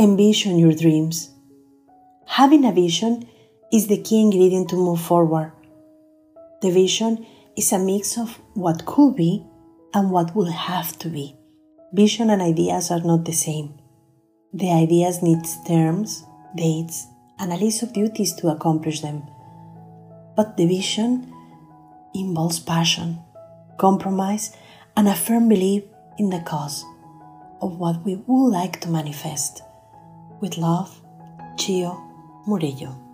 Envision your dreams. Having a vision is the key ingredient to move forward. The vision is a mix of what could be and what will have to be. Vision and ideas are not the same. The ideas need terms, dates, and a list of duties to accomplish them. But the vision involves passion, compromise, and a firm belief in the cause of what we would like to manifest. With love, Chio Murillo.